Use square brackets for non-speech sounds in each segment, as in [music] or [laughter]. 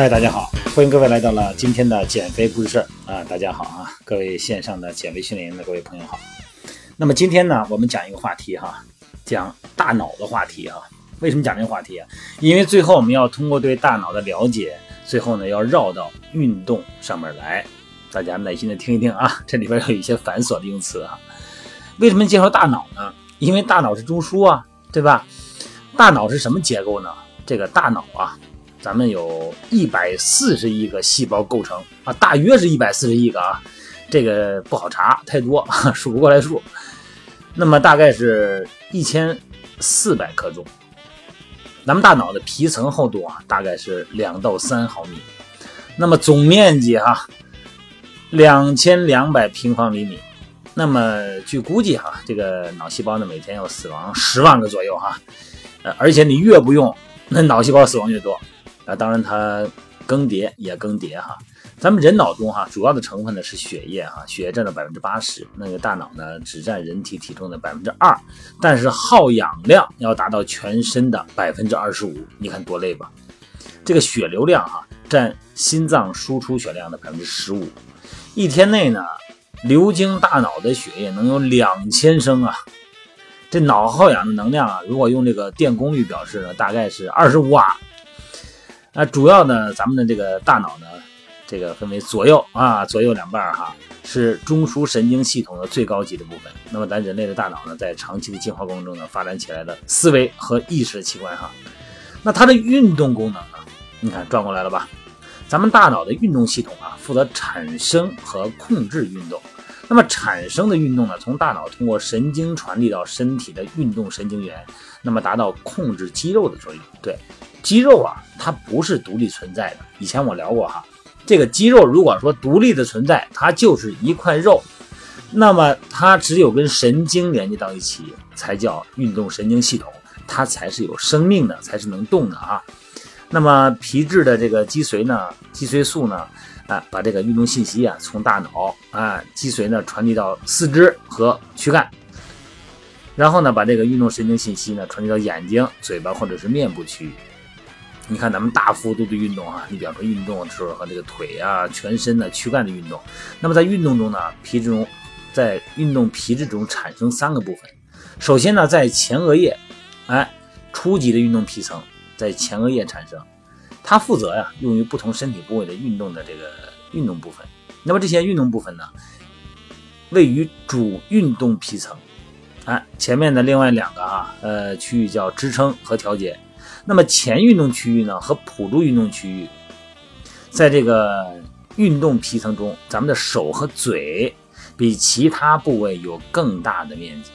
嗨，大家好，欢迎各位来到了今天的减肥故事儿啊！大家好啊，各位线上的减肥训练营的各位朋友好。那么今天呢，我们讲一个话题哈，讲大脑的话题啊。为什么讲这个话题啊？因为最后我们要通过对大脑的了解，最后呢要绕到运动上面来。大家耐心的听一听啊，这里边有一些繁琐的用词啊。为什么介绍大脑呢？因为大脑是中枢啊，对吧？大脑是什么结构呢？这个大脑啊。咱们有一百四十亿个细胞构成啊，大约是一百四十亿个啊，这个不好查，太多 [laughs] 数不过来数。那么大概是一千四百克重。咱们大脑的皮层厚度啊，大概是两到三毫米。那么总面积哈，两千两百平方厘米。那么据估计哈，这个脑细胞呢每天要死亡十万个左右哈，呃，而且你越不用，那脑细胞死亡越多。啊，当然它更迭也更迭哈。咱们人脑中哈主要的成分呢是血液哈，血液占了百分之八十，那个大脑呢只占人体体重的百分之二，但是耗氧量要达到全身的百分之二十五，你看多累吧？这个血流量哈占心脏输出血量的百分之十五，一天内呢流经大脑的血液能有两千升啊。这脑耗氧的能量啊，如果用这个电功率表示呢，大概是二十五瓦。那主要呢，咱们的这个大脑呢，这个分为左右啊，左右两半哈，是中枢神经系统的最高级的部分。那么咱人类的大脑呢，在长期的进化过程中呢，发展起来的思维和意识的器官哈。那它的运动功能呢，你看转过来了吧？咱们大脑的运动系统啊，负责产生和控制运动。那么产生的运动呢，从大脑通过神经传递到身体的运动神经元，那么达到控制肌肉的作用。对。肌肉啊，它不是独立存在的。以前我聊过哈，这个肌肉如果说独立的存在，它就是一块肉，那么它只有跟神经连接到一起，才叫运动神经系统，它才是有生命的，才是能动的啊。那么皮质的这个脊髓呢，脊髓素呢，啊，把这个运动信息啊从大脑啊脊髓呢传递到四肢和躯干，然后呢把这个运动神经信息呢传递到眼睛、嘴巴或者是面部区域。你看，咱们大幅度的运动啊，你比方说运动的时候和这个腿啊、全身的躯干的运动，那么在运动中呢，皮质中在运动皮质中产生三个部分。首先呢，在前额叶，哎，初级的运动皮层在前额叶产生，它负责呀用于不同身体部位的运动的这个运动部分。那么这些运动部分呢，位于主运动皮层，哎，前面的另外两个啊，呃，区域叫支撑和调节。那么前运动区域呢和辅助运动区域，在这个运动皮层中，咱们的手和嘴比其他部位有更大的面积。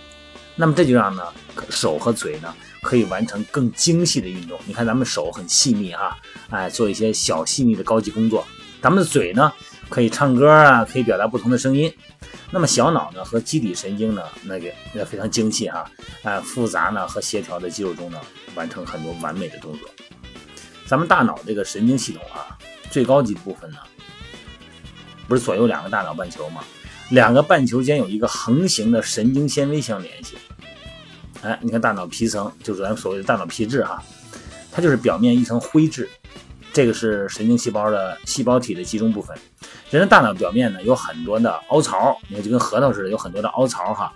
那么这就让呢手和嘴呢可以完成更精细的运动。你看咱们手很细腻哈，哎，做一些小细腻的高级工作。咱们的嘴呢可以唱歌啊，可以表达不同的声音。那么小脑呢和基底神经呢，那个也非常精细哈，哎，复杂呢和协调的肌肉中呢，完成很多完美的动作。咱们大脑这个神经系统啊，最高级部分呢，不是左右两个大脑半球吗？两个半球间有一个横行的神经纤维相联系。哎，你看大脑皮层就是咱们所谓的大脑皮质哈，它就是表面一层灰质，这个是神经细胞的细胞体的集中部分。人的大脑表面呢有很多的凹槽，你看就跟核桃似的，有很多的凹槽哈，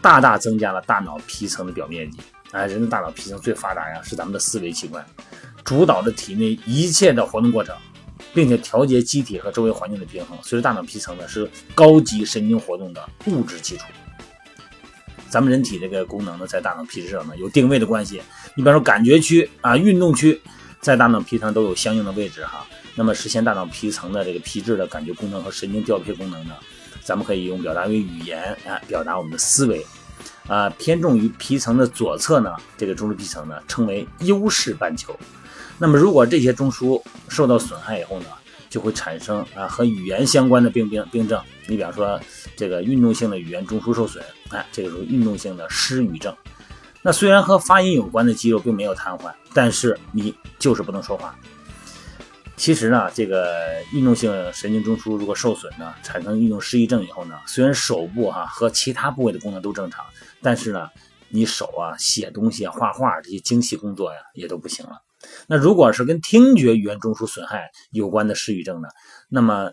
大大增加了大脑皮层的表面积。哎，人的大脑皮层最发达呀，是咱们的思维器官，主导着体内一切的活动过程，并且调节机体和周围环境的平衡。所以大脑皮层呢是高级神经活动的物质基础。咱们人体这个功能呢，在大脑皮质上呢有定位的关系。你比方说感觉区啊、运动区，在大脑皮层都有相应的位置哈。那么实现大脑皮层的这个皮质的感觉功能和神经调配功能呢，咱们可以用表达为语言啊，表达我们的思维，啊，偏重于皮层的左侧呢，这个中枢皮层呢称为优势半球。那么如果这些中枢受到损害以后呢，就会产生啊和语言相关的病病病症。你比方说这个运动性的语言中枢受损，哎，这个时候运动性的失语症。那虽然和发音有关的肌肉并没有瘫痪，但是你就是不能说话。其实呢，这个运动性神经中枢如果受损呢，产生运动失忆症以后呢，虽然手部哈和其他部位的功能都正常，但是呢，你手啊写东西啊、画画这些精细工作呀也都不行了。那如果是跟听觉语言中枢损害有关的失语症呢，那么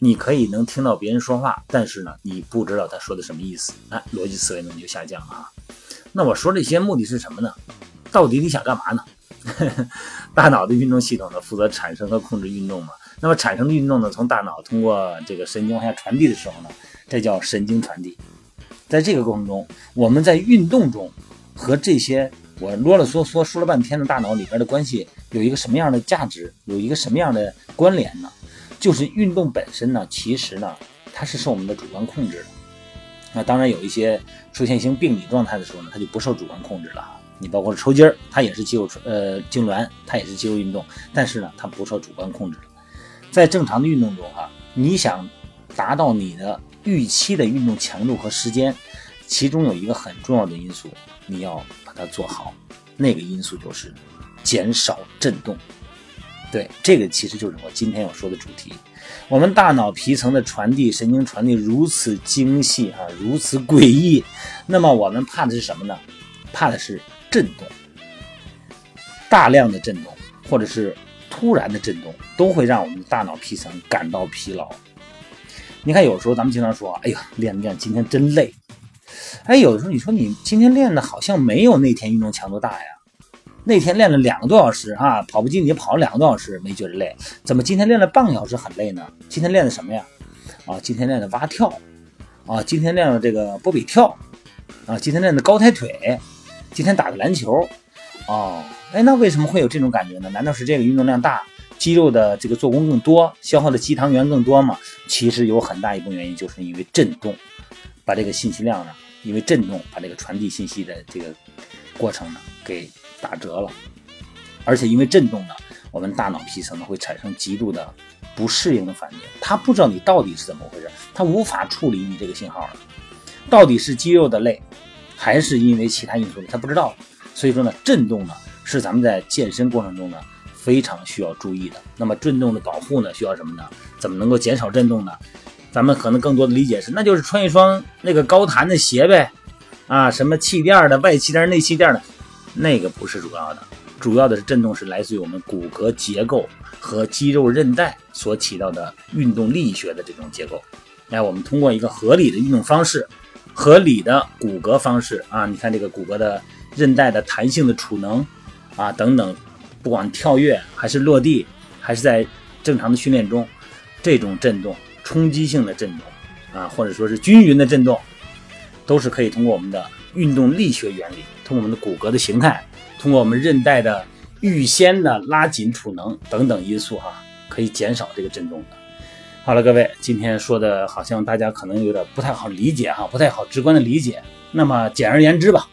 你可以能听到别人说话，但是呢，你不知道他说的什么意思，哎，逻辑思维能力就下降啊。那我说这些目的是什么呢？到底你想干嘛呢？[laughs] 大脑的运动系统呢，负责产生和控制运动嘛。那么产生的运动呢，从大脑通过这个神经往下传递的时候呢，这叫神经传递。在这个过程中，我们在运动中和这些我啰啰嗦嗦说了半天的大脑里边的关系有一个什么样的价值，有一个什么样的关联呢？就是运动本身呢，其实呢，它是受我们的主观控制的。那当然有一些出现一些病理状态的时候呢，它就不受主观控制了。你包括抽筋儿，它也是肌肉呃痉挛，它也是肌肉运动，但是呢，它不受主观控制。在正常的运动中哈，你想达到你的预期的运动强度和时间，其中有一个很重要的因素，你要把它做好。那个因素就是减少震动。对，这个其实就是我今天要说的主题。我们大脑皮层的传递神经传递如此精细啊，如此诡异，那么我们怕的是什么呢？怕的是。震动，大量的震动，或者是突然的震动，都会让我们的大脑皮层感到疲劳。你看，有时候咱们经常说：“哎呀，练练，今天真累。”哎，有的时候你说你今天练的好像没有那天运动强度大呀。那天练了两个多小时啊，跑步机你跑了两个多小时没觉得累，怎么今天练了半个小时很累呢？今天练的什么呀？啊，今天练的蛙跳，啊，今天练了这个波比跳，啊，今天练的高抬腿。今天打个篮球，哦，哎，那为什么会有这种感觉呢？难道是这个运动量大，肌肉的这个做工更多，消耗的肌糖原更多吗？其实有很大一部分原因就是因为震动，把这个信息量呢，因为震动把这个传递信息的这个过程呢给打折了，而且因为震动呢，我们大脑皮层呢会产生极度的不适应的反应，它不知道你到底是怎么回事，它无法处理你这个信号了，到底是肌肉的累。还是因为其他因素？他不知道，所以说呢，震动呢是咱们在健身过程中呢非常需要注意的。那么震动的保护呢需要什么呢？怎么能够减少震动呢？咱们可能更多的理解是，那就是穿一双那个高弹的鞋呗，啊，什么气垫的、外气垫、内气垫的，那个不是主要的，主要的是震动是来自于我们骨骼结构和肌肉韧带所起到的运动力学的这种结构。哎，我们通过一个合理的运动方式。合理的骨骼方式啊，你看这个骨骼的韧带的弹性的储能啊等等，不管跳跃还是落地，还是在正常的训练中，这种震动、冲击性的震动啊，或者说是均匀的震动，都是可以通过我们的运动力学原理，通过我们的骨骼的形态，通过我们韧带的预先的拉紧储能等等因素哈，可以减少这个震动的。好了，各位，今天说的好像大家可能有点不太好理解哈，不太好直观的理解。那么简而言之吧，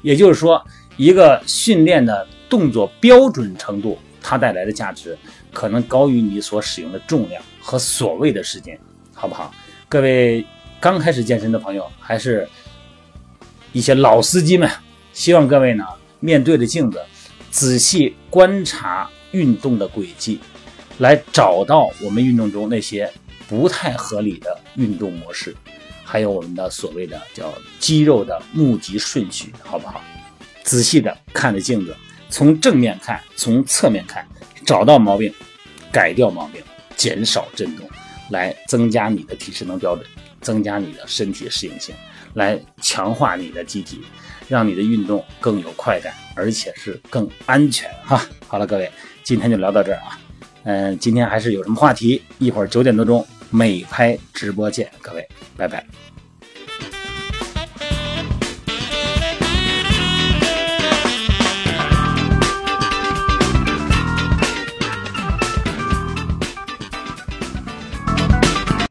也就是说，一个训练的动作标准程度，它带来的价值可能高于你所使用的重量和所谓的时间，好不好？各位刚开始健身的朋友，还是一些老司机们，希望各位呢面对着镜子，仔细观察运动的轨迹。来找到我们运动中那些不太合理的运动模式，还有我们的所谓的叫肌肉的募集顺序，好不好？仔细的看着镜子，从正面看，从侧面看，找到毛病，改掉毛病，减少震动，来增加你的体适能标准，增加你的身体适应性，来强化你的机体，让你的运动更有快感，而且是更安全哈。好了，各位，今天就聊到这儿啊。嗯，今天还是有什么话题？一会儿九点多钟美拍直播见，各位，拜拜。